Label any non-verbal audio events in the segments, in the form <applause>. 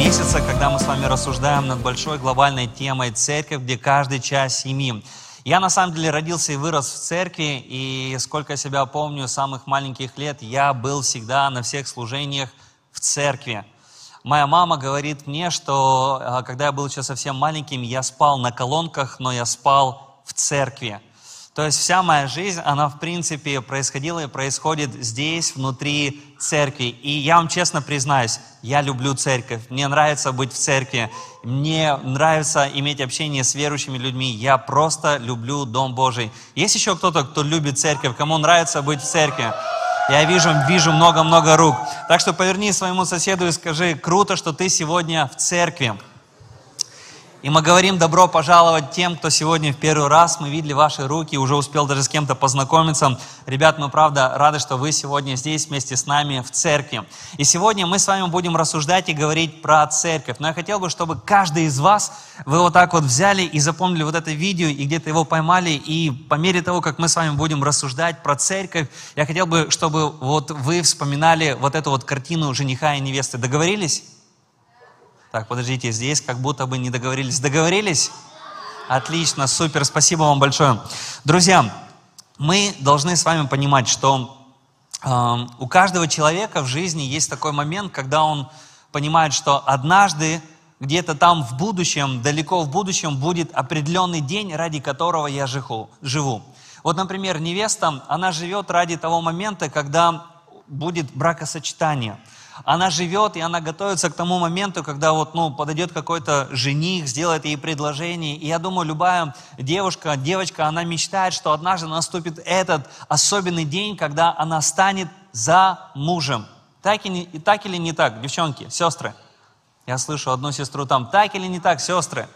месяца, когда мы с вами рассуждаем над большой глобальной темой «Церковь, где каждый час семьи». Я на самом деле родился и вырос в церкви, и сколько себя помню, с самых маленьких лет, я был всегда на всех служениях в церкви. Моя мама говорит мне, что а, когда я был еще совсем маленьким, я спал на колонках, но я спал в церкви. То есть вся моя жизнь, она в принципе происходила и происходит здесь, внутри церкви. И я вам честно признаюсь, я люблю церковь, мне нравится быть в церкви, мне нравится иметь общение с верующими людьми, я просто люблю Дом Божий. Есть еще кто-то, кто любит церковь, кому нравится быть в церкви? Я вижу, вижу много-много рук. Так что поверни своему соседу и скажи, круто, что ты сегодня в церкви. И мы говорим добро пожаловать тем, кто сегодня в первый раз, мы видели ваши руки, уже успел даже с кем-то познакомиться. Ребят, мы правда рады, что вы сегодня здесь вместе с нами в церкви. И сегодня мы с вами будем рассуждать и говорить про церковь. Но я хотел бы, чтобы каждый из вас, вы вот так вот взяли и запомнили вот это видео, и где-то его поймали, и по мере того, как мы с вами будем рассуждать про церковь, я хотел бы, чтобы вот вы вспоминали вот эту вот картину жениха и невесты. Договорились? Так, подождите, здесь как будто бы не договорились. Договорились? Отлично, супер, спасибо вам большое. Друзья, мы должны с вами понимать, что э, у каждого человека в жизни есть такой момент, когда он понимает, что однажды где-то там в будущем, далеко в будущем будет определенный день, ради которого я живу. Вот, например, невеста, она живет ради того момента, когда будет бракосочетание – она живет, и она готовится к тому моменту, когда вот, ну, подойдет какой-то жених, сделает ей предложение. И я думаю, любая девушка, девочка, она мечтает, что однажды наступит этот особенный день, когда она станет за мужем. Так, и не, так или не так, девчонки, сестры? Я слышу одну сестру там, так или не так, сестры?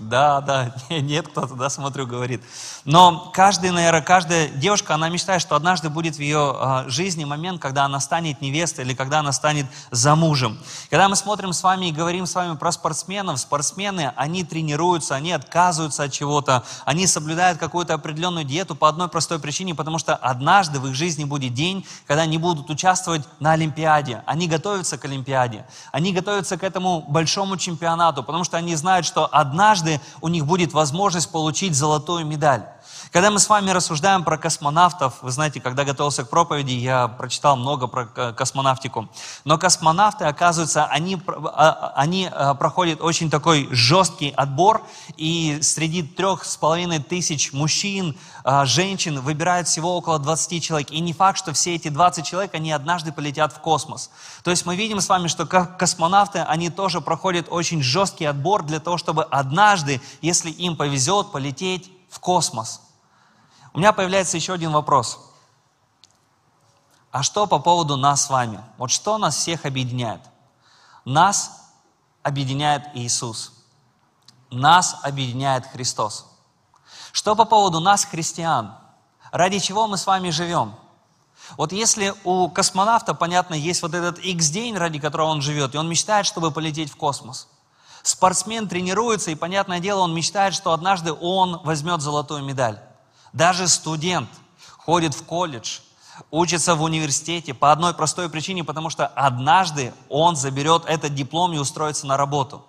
Да, да, <laughs> нет, кто-то, да, смотрю, говорит. Но каждый, наверное, каждая девушка, она мечтает, что однажды будет в ее а, жизни момент, когда она станет невестой или когда она станет замужем. Когда мы смотрим с вами и говорим с вами про спортсменов, спортсмены, они тренируются, они отказываются от чего-то, они соблюдают какую-то определенную диету по одной простой причине, потому что однажды в их жизни будет день, когда они будут участвовать на Олимпиаде. Они готовятся к Олимпиаде, они готовятся к этому большому чемпионату, потому что они знают, что однажды однажды у них будет возможность получить золотую медаль. Когда мы с вами рассуждаем про космонавтов, вы знаете, когда готовился к проповеди, я прочитал много про космонавтику. Но космонавты, оказывается, они, а, они а, проходят очень такой жесткий отбор, и среди трех с половиной тысяч мужчин, а, женщин выбирают всего около 20 человек. И не факт, что все эти 20 человек, они однажды полетят в космос. То есть мы видим с вами, что космонавты, они тоже проходят очень жесткий отбор для того, чтобы однажды, если им повезет, полететь в космос. У меня появляется еще один вопрос. А что по поводу нас с вами? Вот что нас всех объединяет? Нас объединяет Иисус. Нас объединяет Христос. Что по поводу нас, христиан? Ради чего мы с вами живем? Вот если у космонавта, понятно, есть вот этот X-день, ради которого он живет, и он мечтает, чтобы полететь в космос. Спортсмен тренируется, и, понятное дело, он мечтает, что однажды он возьмет золотую медаль. Даже студент ходит в колледж, учится в университете по одной простой причине, потому что однажды он заберет этот диплом и устроится на работу.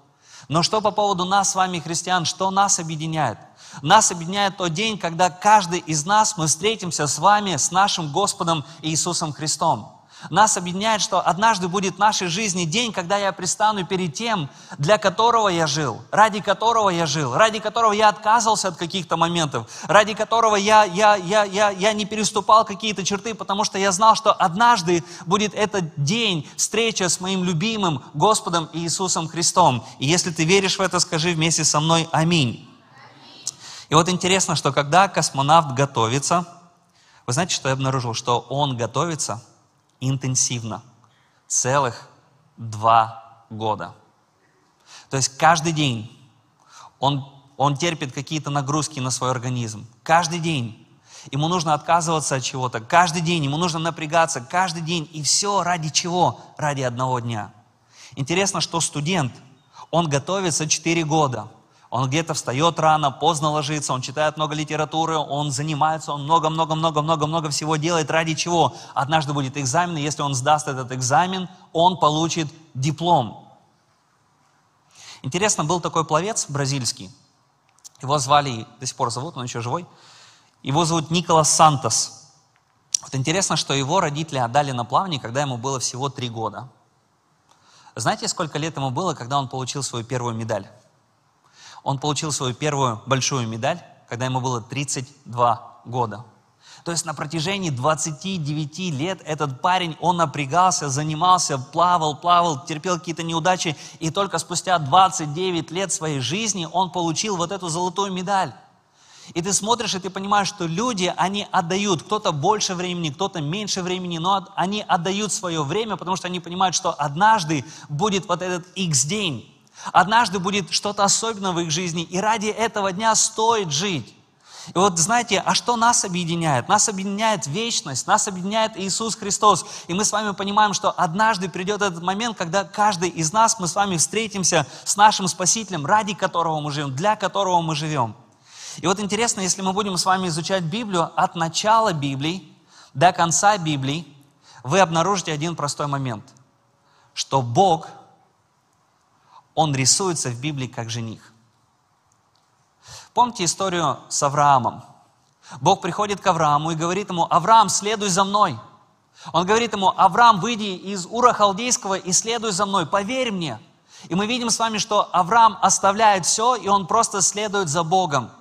Но что по поводу нас с вами, христиан, что нас объединяет? Нас объединяет тот день, когда каждый из нас, мы встретимся с вами, с нашим Господом Иисусом Христом. Нас объединяет, что однажды будет в нашей жизни день, когда я пристану перед тем, для которого я жил, ради которого я жил, ради которого я отказывался от каких-то моментов, ради которого я, я, я, я, я не переступал какие-то черты, потому что я знал, что однажды будет этот день, встреча с моим любимым Господом Иисусом Христом. И если ты веришь в это, скажи вместе со мной «Аминь». И вот интересно, что когда космонавт готовится, вы знаете, что я обнаружил? Что он готовится – интенсивно. Целых два года. То есть каждый день он, он терпит какие-то нагрузки на свой организм. Каждый день. Ему нужно отказываться от чего-то. Каждый день ему нужно напрягаться. Каждый день. И все ради чего? Ради одного дня. Интересно, что студент, он готовится 4 года. Он где-то встает рано, поздно ложится, он читает много литературы, он занимается, он много-много-много-много-много всего делает. Ради чего? Однажды будет экзамен, и если он сдаст этот экзамен, он получит диплом. Интересно, был такой пловец бразильский, его звали, до сих пор зовут, он еще живой, его зовут Николас Сантос. Вот интересно, что его родители отдали на плавание, когда ему было всего три года. Знаете, сколько лет ему было, когда он получил свою первую медаль? Он получил свою первую большую медаль, когда ему было 32 года. То есть на протяжении 29 лет этот парень, он напрягался, занимался, плавал, плавал, терпел какие-то неудачи, и только спустя 29 лет своей жизни он получил вот эту золотую медаль. И ты смотришь, и ты понимаешь, что люди, они отдают, кто-то больше времени, кто-то меньше времени, но они отдают свое время, потому что они понимают, что однажды будет вот этот X день, однажды будет что-то особенное в их жизни, и ради этого дня стоит жить. И вот знаете, а что нас объединяет? Нас объединяет вечность, нас объединяет Иисус Христос. И мы с вами понимаем, что однажды придет этот момент, когда каждый из нас, мы с вами встретимся с нашим Спасителем, ради которого мы живем, для которого мы живем. И вот интересно, если мы будем с вами изучать Библию от начала Библии до конца Библии, вы обнаружите один простой момент, что Бог, Он рисуется в Библии как жених. Помните историю с Авраамом? Бог приходит к Аврааму и говорит ему, Авраам, следуй за мной. Он говорит ему, Авраам, выйди из Ура Халдейского и следуй за мной, поверь мне. И мы видим с вами, что Авраам оставляет все, и он просто следует за Богом.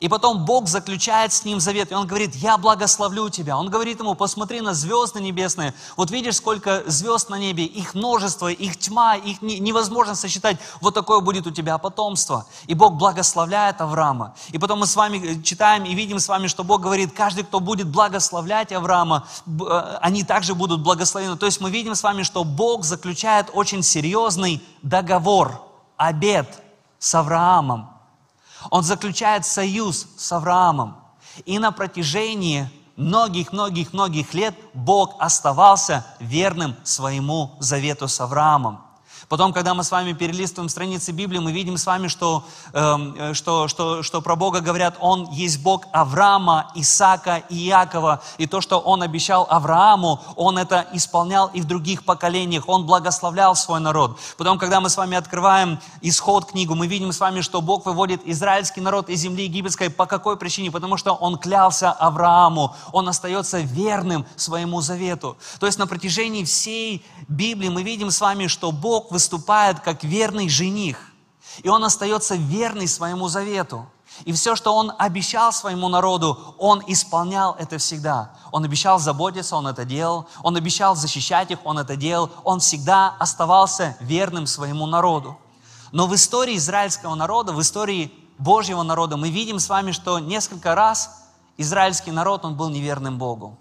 И потом Бог заключает с ним завет, и он говорит, я благословлю тебя. Он говорит ему, посмотри на звезды небесные. Вот видишь, сколько звезд на небе, их множество, их тьма, их невозможно сосчитать. Вот такое будет у тебя потомство. И Бог благословляет Авраама. И потом мы с вами э, читаем и видим с вами, что Бог говорит, каждый, кто будет благословлять Авраама, э, они также будут благословены. То есть мы видим с вами, что Бог заключает очень серьезный договор, обет с Авраамом. Он заключает союз с Авраамом. И на протяжении многих-многих-многих лет Бог оставался верным своему завету с Авраамом. Потом, когда мы с вами перелистываем страницы Библии, мы видим с вами, что, э, что, что, что про Бога говорят, Он есть Бог Авраама, Исаака и Иакова. И то, что Он обещал Аврааму, Он это исполнял и в других поколениях. Он благословлял свой народ. Потом, когда мы с вами открываем исход книгу, мы видим с вами, что Бог выводит израильский народ из земли египетской. По какой причине? Потому что Он клялся Аврааму. Он остается верным своему завету. То есть на протяжении всей Библии мы видим с вами, что Бог выступает как верный жених, и он остается верный своему завету. И все, что он обещал своему народу, он исполнял это всегда. Он обещал заботиться, он это делал. Он обещал защищать их, он это делал. Он всегда оставался верным своему народу. Но в истории израильского народа, в истории Божьего народа, мы видим с вами, что несколько раз израильский народ, он был неверным Богу.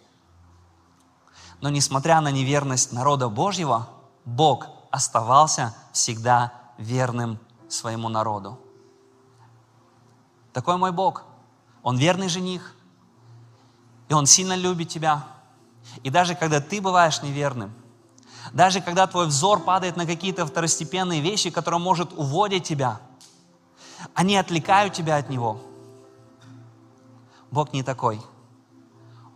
Но несмотря на неверность народа Божьего, Бог оставался всегда верным своему народу. Такой мой Бог. Он верный жених, и Он сильно любит тебя. И даже когда ты бываешь неверным, даже когда твой взор падает на какие-то второстепенные вещи, которые может уводить тебя, они отвлекают тебя от Него. Бог не такой.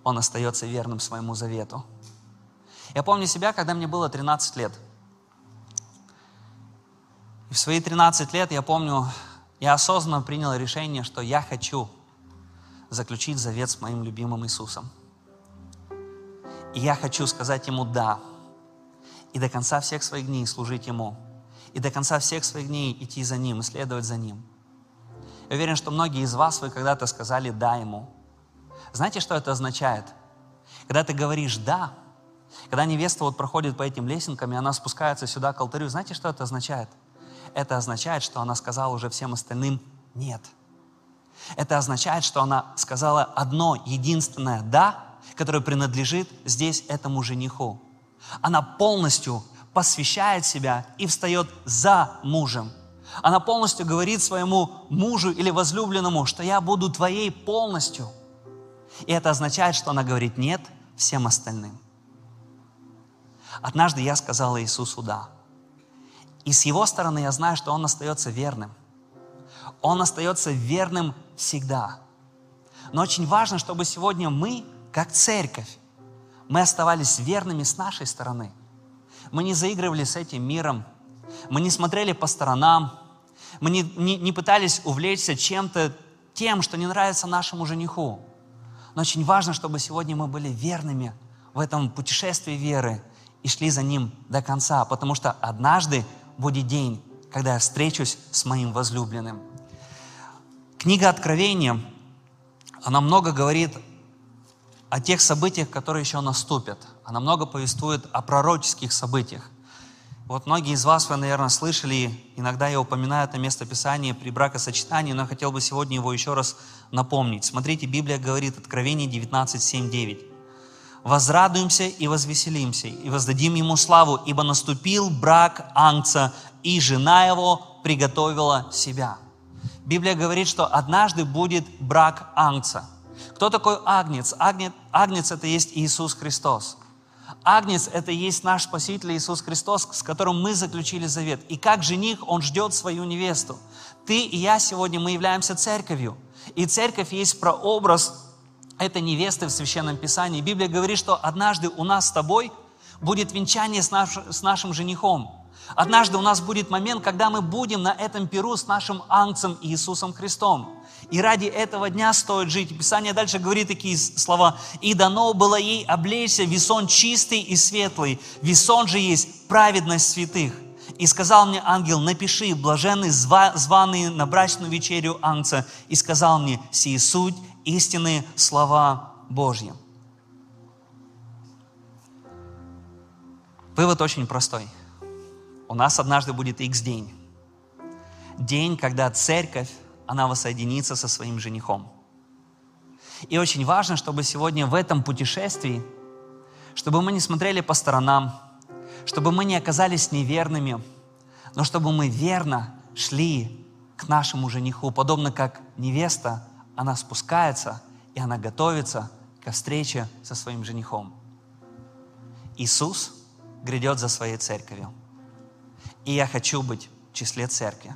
Он остается верным своему завету. Я помню себя, когда мне было 13 лет – и в свои 13 лет, я помню, я осознанно принял решение, что я хочу заключить завет с моим любимым Иисусом. И я хочу сказать Ему «да». И до конца всех своих дней служить Ему. И до конца всех своих дней идти за Ним, следовать за Ним. Я уверен, что многие из вас, вы когда-то сказали «да» Ему. Знаете, что это означает? Когда ты говоришь «да», когда невеста вот проходит по этим лесенкам, и она спускается сюда к алтарю, знаете, что это означает? – это означает, что она сказала уже всем остальным «нет». Это означает, что она сказала одно единственное «да», которое принадлежит здесь этому жениху. Она полностью посвящает себя и встает за мужем. Она полностью говорит своему мужу или возлюбленному, что я буду твоей полностью. И это означает, что она говорит «нет» всем остальным. Однажды я сказала Иисусу «да». И с его стороны я знаю, что он остается верным. Он остается верным всегда. Но очень важно, чтобы сегодня мы, как церковь, мы оставались верными с нашей стороны. Мы не заигрывали с этим миром, мы не смотрели по сторонам, мы не, не, не пытались увлечься чем-то тем, что не нравится нашему жениху. Но очень важно, чтобы сегодня мы были верными в этом путешествии веры и шли за ним до конца, потому что однажды будет день, когда я встречусь с моим возлюбленным. Книга Откровения, она много говорит о тех событиях, которые еще наступят. Она много повествует о пророческих событиях. Вот многие из вас, вы, наверное, слышали, иногда я упоминаю это местописание при бракосочетании, но я хотел бы сегодня его еще раз напомнить. Смотрите, Библия говорит, Откровение 19, 7, 9. «Возрадуемся и возвеселимся, и воздадим Ему славу, ибо наступил брак Ангца, и жена его приготовила себя». Библия говорит, что однажды будет брак Ангца. Кто такой Агнец? Агнец, Агнец – это есть Иисус Христос. Агнец – это есть наш Спаситель Иисус Христос, с которым мы заключили завет. И как жених, Он ждет свою невесту. Ты и я сегодня, мы являемся церковью. И церковь есть прообраз этой невесты в Священном Писании. Библия говорит, что однажды у нас с тобой будет венчание с, наш, с нашим женихом. Однажды у нас будет момент, когда мы будем на этом перу с нашим ангцем Иисусом Христом. И ради этого дня стоит жить. Писание дальше говорит такие слова. «И дано было ей облечься весон чистый и светлый. Весон же есть праведность святых». И сказал мне ангел, напиши, блаженный, званый на брачную вечерю ангца. И сказал мне, сии суть истинные слова Божьи. Вывод очень простой. У нас однажды будет X день. День, когда церковь она воссоединится со своим женихом. И очень важно, чтобы сегодня в этом путешествии, чтобы мы не смотрели по сторонам, чтобы мы не оказались неверными, но чтобы мы верно шли к нашему жениху, подобно как невеста, она спускается и она готовится к встрече со своим женихом. Иисус грядет за своей церковью. И я хочу быть в числе церкви.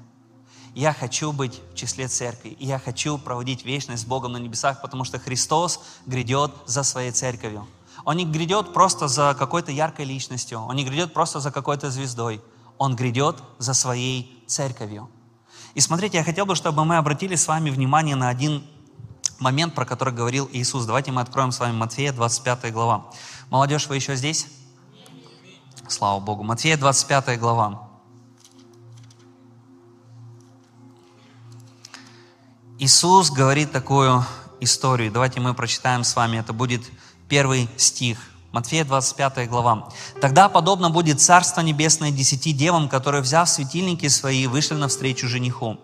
Я хочу быть в числе церкви, и я хочу проводить вечность с Богом на небесах, потому что Христос грядет за своей церковью. Он не грядет просто за какой-то яркой личностью, Он не грядет просто за какой-то звездой. Он грядет за своей церковью. И смотрите, я хотел бы, чтобы мы обратили с вами внимание на один момент, про который говорил Иисус. Давайте мы откроем с вами Матфея, 25 глава. Молодежь, вы еще здесь? Слава Богу. Матфея, 25 глава. Иисус говорит такую историю. Давайте мы прочитаем с вами. Это будет первый стих. Матфея 25 глава. «Тогда подобно будет Царство Небесное десяти девам, которые, взяв светильники свои, вышли навстречу жениху.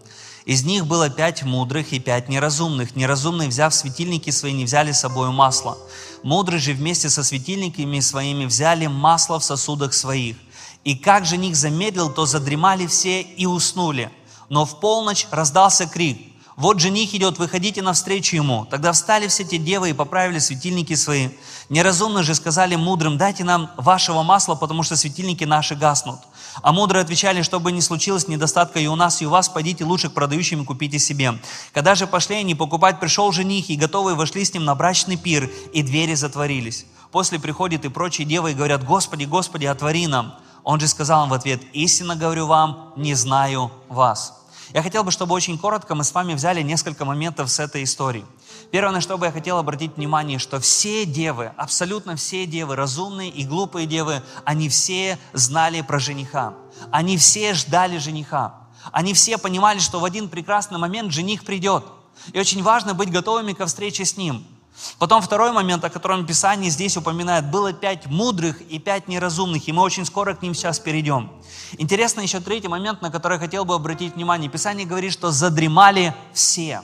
Из них было пять мудрых и пять неразумных. Неразумные, взяв светильники свои, не взяли с собой масло. Мудрые же вместе со светильниками своими взяли масло в сосудах своих. И как жених замедлил, то задремали все и уснули. Но в полночь раздался крик – вот жених идет, выходите навстречу ему. Тогда встали все те девы и поправили светильники свои. Неразумно же сказали мудрым, дайте нам вашего масла, потому что светильники наши гаснут. А мудрые отвечали, чтобы не случилось недостатка и у нас, и у вас, пойдите лучше к продающим и купите себе. Когда же пошли они покупать, пришел жених, и готовые вошли с ним на брачный пир, и двери затворились. После приходят и прочие девы и говорят, Господи, Господи, отвори нам. Он же сказал им в ответ, истинно говорю вам, не знаю вас. Я хотел бы, чтобы очень коротко мы с вами взяли несколько моментов с этой истории. Первое, на что бы я хотел обратить внимание, что все девы, абсолютно все девы, разумные и глупые девы, они все знали про жениха. Они все ждали жениха. Они все понимали, что в один прекрасный момент жених придет. И очень важно быть готовыми ко встрече с ним. Потом второй момент, о котором Писание здесь упоминает, было пять мудрых и пять неразумных, и мы очень скоро к ним сейчас перейдем. Интересно еще третий момент, на который хотел бы обратить внимание. Писание говорит, что задремали все.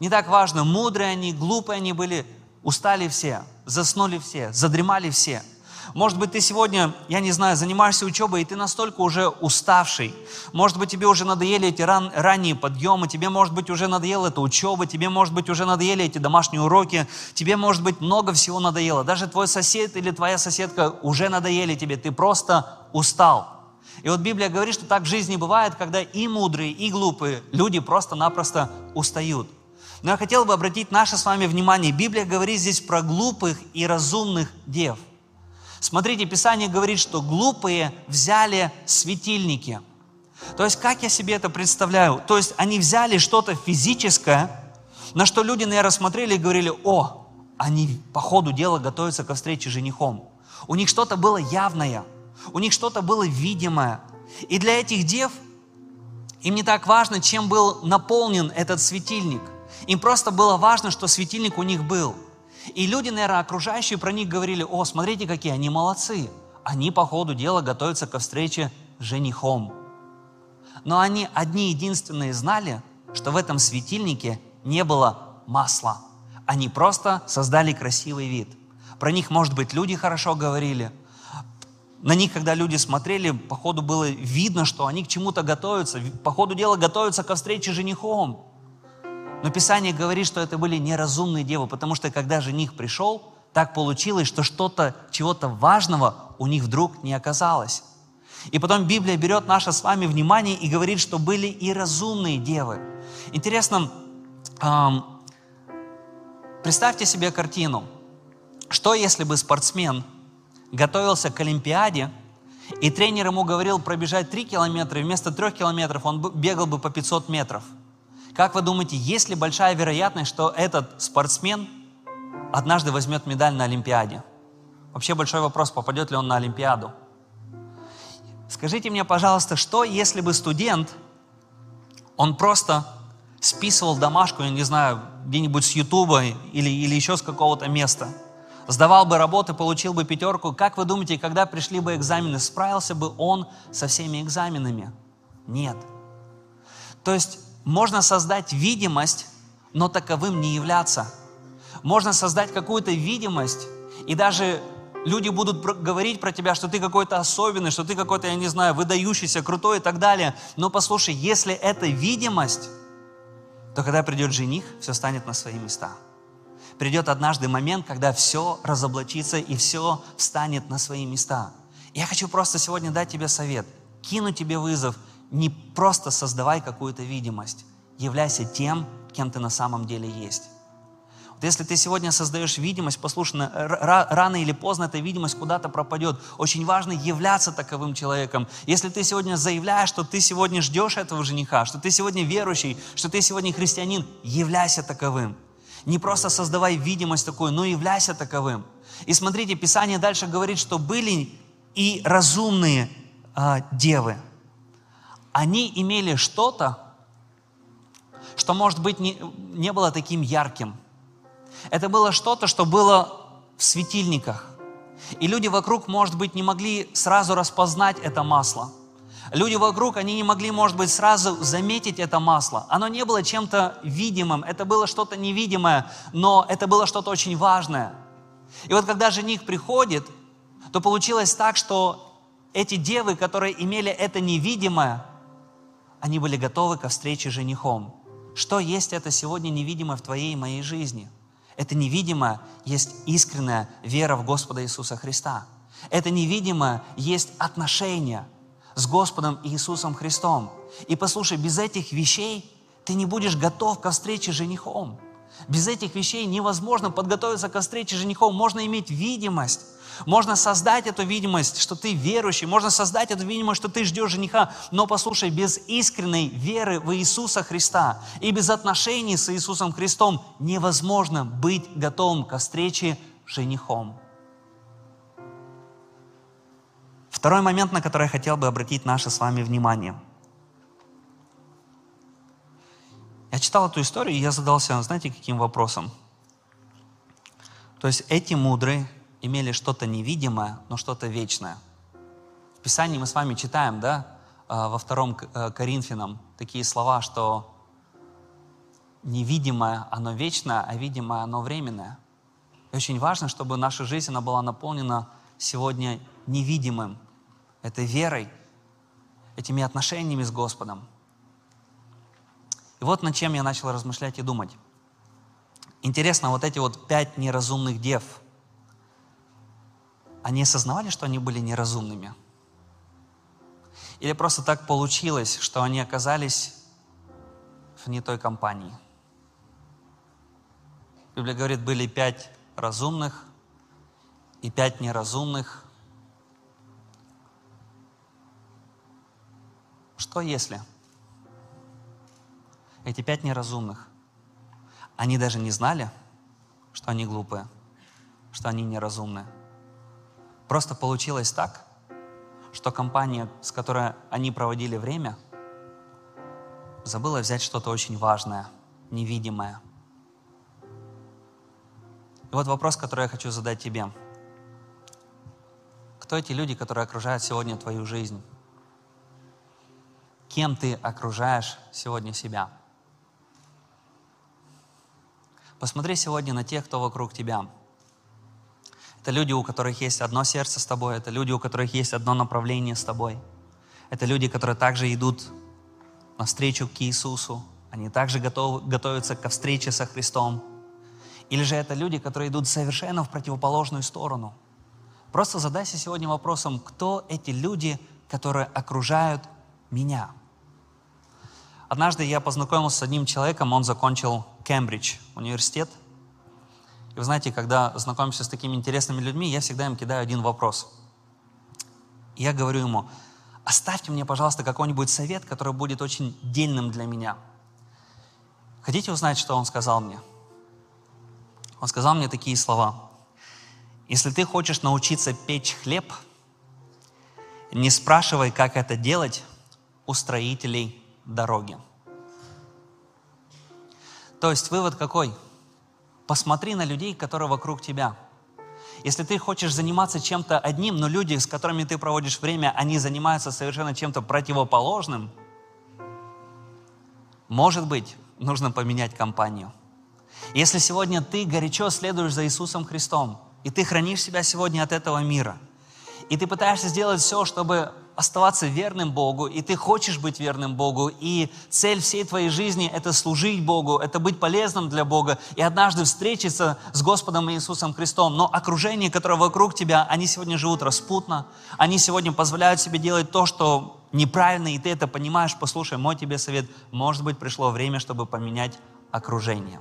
Не так важно, мудрые они, глупые они были, устали все, заснули все, задремали все – может быть, ты сегодня, я не знаю, занимаешься учебой, и ты настолько уже уставший. Может быть, тебе уже надоели эти ран, ранние подъемы, тебе, может быть, уже надоела эта учеба, тебе, может быть, уже надоели эти домашние уроки, тебе, может быть, много всего надоело. Даже твой сосед или твоя соседка уже надоели тебе, ты просто устал. И вот Библия говорит, что так в жизни бывает, когда и мудрые, и глупые люди просто-напросто устают. Но я хотел бы обратить наше с вами внимание. Библия говорит здесь про глупых и разумных дев. Смотрите, Писание говорит, что глупые взяли светильники. То есть, как я себе это представляю? То есть, они взяли что-то физическое, на что люди, наверное, смотрели и говорили, о, они по ходу дела готовятся ко встрече с женихом. У них что-то было явное, у них что-то было видимое. И для этих дев им не так важно, чем был наполнен этот светильник. Им просто было важно, что светильник у них был. И люди, наверное, окружающие про них говорили, о, смотрите, какие они молодцы. Они по ходу дела готовятся ко встрече с женихом. Но они одни единственные знали, что в этом светильнике не было масла. Они просто создали красивый вид. Про них, может быть, люди хорошо говорили. На них, когда люди смотрели, по ходу было видно, что они к чему-то готовятся. По ходу дела готовятся ко встрече с женихом. Но Писание говорит, что это были неразумные девы, потому что когда жених пришел, так получилось, что что-то, чего-то важного у них вдруг не оказалось. И потом Библия берет наше с вами внимание и говорит, что были и разумные девы. Интересно, эм, представьте себе картину. Что если бы спортсмен готовился к Олимпиаде, и тренер ему говорил пробежать 3 километра, и вместо 3 километров он бегал бы по 500 метров. Как вы думаете, есть ли большая вероятность, что этот спортсмен однажды возьмет медаль на Олимпиаде? Вообще большой вопрос, попадет ли он на Олимпиаду. Скажите мне, пожалуйста, что если бы студент, он просто списывал домашку, я не знаю, где-нибудь с Ютуба или, или еще с какого-то места, сдавал бы работы, получил бы пятерку, как вы думаете, когда пришли бы экзамены, справился бы он со всеми экзаменами? Нет. То есть можно создать видимость, но таковым не являться. Можно создать какую-то видимость, и даже люди будут говорить про тебя, что ты какой-то особенный, что ты какой-то, я не знаю, выдающийся, крутой и так далее. Но послушай, если это видимость, то когда придет жених, все станет на свои места. Придет однажды момент, когда все разоблачится и все встанет на свои места. Я хочу просто сегодня дать тебе совет, кину тебе вызов, не просто создавай какую-то видимость, являйся тем, кем ты на самом деле есть. Вот если ты сегодня создаешь видимость, послушай, рано или поздно эта видимость куда-то пропадет. Очень важно являться таковым человеком. Если ты сегодня заявляешь, что ты сегодня ждешь этого жениха, что ты сегодня верующий, что ты сегодня христианин, являйся таковым. Не просто создавай видимость такую, но являйся таковым. И смотрите, Писание дальше говорит, что были и разумные а, девы. Они имели что-то, что, может быть, не, не было таким ярким – это было что-то, что было в светильниках. И люди вокруг, может быть, не могли сразу распознать это масло. Люди вокруг, они не могли, может быть, сразу заметить это масло. Оно не было чем-то видимым, это было что-то невидимое, но это было что-то очень важное. И вот когда жених приходит, то получилось так, что эти девы, которые имели это невидимое, они были готовы ко встрече с женихом. Что есть это сегодня невидимое в твоей и моей жизни – это невидимое есть искренняя вера в Господа Иисуса Христа. Это невидимое есть отношение с Господом Иисусом Христом. И послушай, без этих вещей ты не будешь готов ко встрече с женихом. Без этих вещей невозможно подготовиться ко встрече с женихом. Можно иметь видимость, можно создать эту видимость, что ты верующий, можно создать эту видимость, что ты ждешь жениха, но послушай, без искренней веры в Иисуса Христа и без отношений с Иисусом Христом невозможно быть готовым ко встрече с женихом. Второй момент, на который я хотел бы обратить наше с вами внимание. Я читал эту историю, и я задался, знаете, каким вопросом? То есть эти мудрые, имели что-то невидимое, но что-то вечное. В Писании мы с вами читаем, да, а, во втором э, Коринфянам такие слова, что невидимое, оно вечное, а видимое, оно временное. И очень важно, чтобы наша жизнь, она была наполнена сегодня невидимым, этой верой, этими отношениями с Господом. И вот над чем я начал размышлять и думать. Интересно, вот эти вот пять неразумных дев – они осознавали, что они были неразумными? Или просто так получилось, что они оказались в не той компании. Библия говорит, были пять разумных и пять неразумных. Что если эти пять неразумных, они даже не знали, что они глупые, что они неразумные. Просто получилось так, что компания, с которой они проводили время, забыла взять что-то очень важное, невидимое. И вот вопрос, который я хочу задать тебе. Кто эти люди, которые окружают сегодня твою жизнь? Кем ты окружаешь сегодня себя? Посмотри сегодня на тех, кто вокруг тебя. Это люди, у которых есть одно сердце с тобой, это люди, у которых есть одно направление с тобой. Это люди, которые также идут навстречу к Иисусу, они также готовы, готовятся ко встрече со Христом. Или же это люди, которые идут совершенно в противоположную сторону. Просто задайся сегодня вопросом, кто эти люди, которые окружают меня? Однажды я познакомился с одним человеком, он закончил Кембридж университет. И вы знаете, когда знакомишься с такими интересными людьми, я всегда им кидаю один вопрос. Я говорю ему, оставьте мне, пожалуйста, какой-нибудь совет, который будет очень дельным для меня. Хотите узнать, что он сказал мне? Он сказал мне такие слова. Если ты хочешь научиться печь хлеб, не спрашивай, как это делать у строителей дороги. То есть вывод какой? Посмотри на людей, которые вокруг тебя. Если ты хочешь заниматься чем-то одним, но люди, с которыми ты проводишь время, они занимаются совершенно чем-то противоположным, может быть, нужно поменять компанию. Если сегодня ты горячо следуешь за Иисусом Христом, и ты хранишь себя сегодня от этого мира, и ты пытаешься сделать все, чтобы оставаться верным Богу, и ты хочешь быть верным Богу, и цель всей твоей жизни – это служить Богу, это быть полезным для Бога, и однажды встретиться с Господом Иисусом Христом. Но окружение, которое вокруг тебя, они сегодня живут распутно, они сегодня позволяют себе делать то, что неправильно, и ты это понимаешь, послушай, мой тебе совет, может быть, пришло время, чтобы поменять окружение.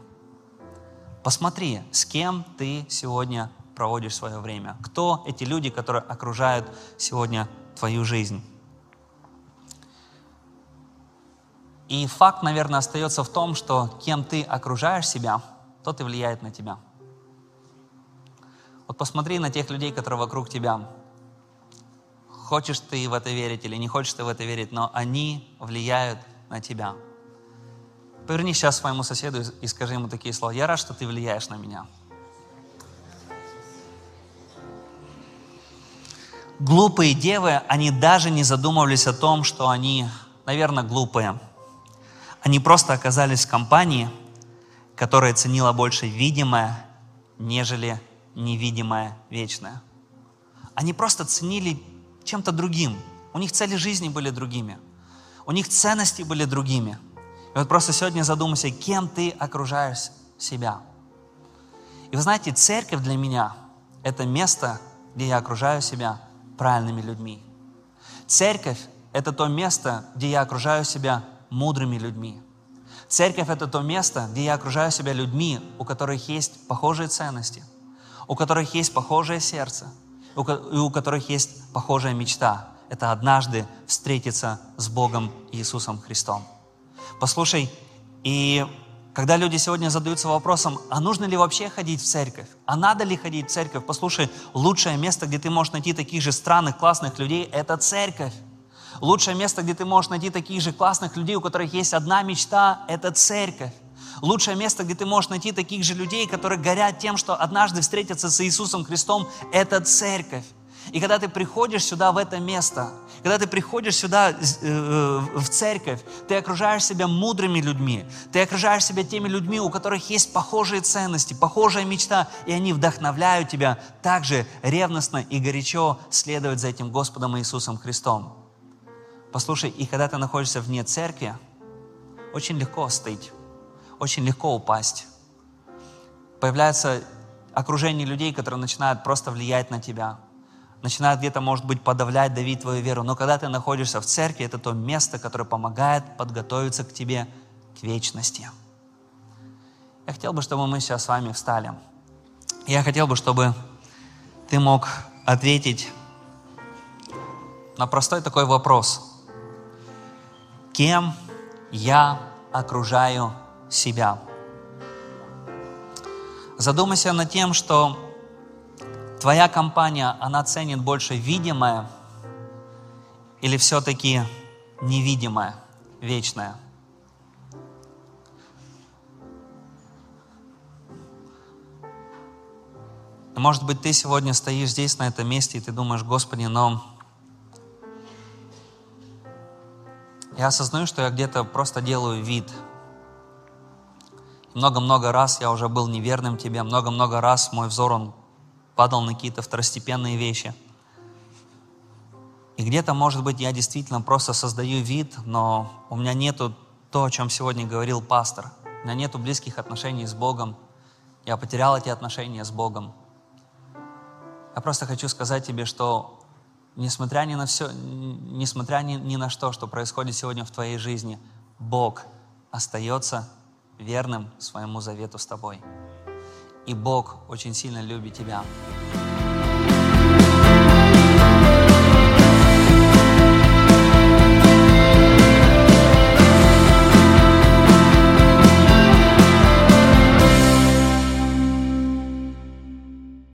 Посмотри, с кем ты сегодня проводишь свое время. Кто эти люди, которые окружают сегодня твою жизнь. И факт, наверное, остается в том, что кем ты окружаешь себя, тот и влияет на тебя. Вот посмотри на тех людей, которые вокруг тебя. Хочешь ты в это верить или не хочешь ты в это верить, но они влияют на тебя. Повернись сейчас своему соседу и скажи ему такие слова. Я рад, что ты влияешь на меня. Глупые девы, они даже не задумывались о том, что они, наверное, глупые. Они просто оказались в компании, которая ценила больше видимое, нежели невидимое вечное. Они просто ценили чем-то другим. У них цели жизни были другими. У них ценности были другими. И вот просто сегодня задумайся, кем ты окружаешь себя. И вы знаете, церковь для меня – это место, где я окружаю себя правильными людьми. Церковь – это то место, где я окружаю себя мудрыми людьми. Церковь – это то место, где я окружаю себя людьми, у которых есть похожие ценности, у которых есть похожее сердце, и у которых есть похожая мечта. Это однажды встретиться с Богом Иисусом Христом. Послушай, и когда люди сегодня задаются вопросом, а нужно ли вообще ходить в церковь? А надо ли ходить в церковь? Послушай, лучшее место, где ты можешь найти таких же странных, классных людей, это церковь. Лучшее место, где ты можешь найти таких же классных людей, у которых есть одна мечта, это церковь. Лучшее место, где ты можешь найти таких же людей, которые горят тем, что однажды встретятся с Иисусом Христом, это церковь. И когда ты приходишь сюда, в это место, когда ты приходишь сюда, э, в церковь, ты окружаешь себя мудрыми людьми, ты окружаешь себя теми людьми, у которых есть похожие ценности, похожая мечта, и они вдохновляют тебя также ревностно и горячо следовать за этим Господом Иисусом Христом. Послушай, и когда ты находишься вне церкви, очень легко остыть, очень легко упасть. Появляется окружение людей, которые начинают просто влиять на тебя – начинают где-то, может быть, подавлять, давить твою веру. Но когда ты находишься в церкви, это то место, которое помогает подготовиться к тебе, к вечности. Я хотел бы, чтобы мы сейчас с вами встали. Я хотел бы, чтобы ты мог ответить на простой такой вопрос. Кем я окружаю себя? Задумайся над тем, что твоя компания, она ценит больше видимое или все-таки невидимое, вечное? Может быть, ты сегодня стоишь здесь, на этом месте, и ты думаешь, Господи, но я осознаю, что я где-то просто делаю вид. Много-много раз я уже был неверным Тебе, много-много раз мой взор, он падал на какие-то второстепенные вещи. И где-то, может быть, я действительно просто создаю вид, но у меня нету то, о чем сегодня говорил пастор. У меня нету близких отношений с Богом. Я потерял эти отношения с Богом. Я просто хочу сказать тебе, что несмотря ни на все, несмотря ни, ни на что, что происходит сегодня в твоей жизни, Бог остается верным своему завету с тобой. И Бог очень сильно любит тебя.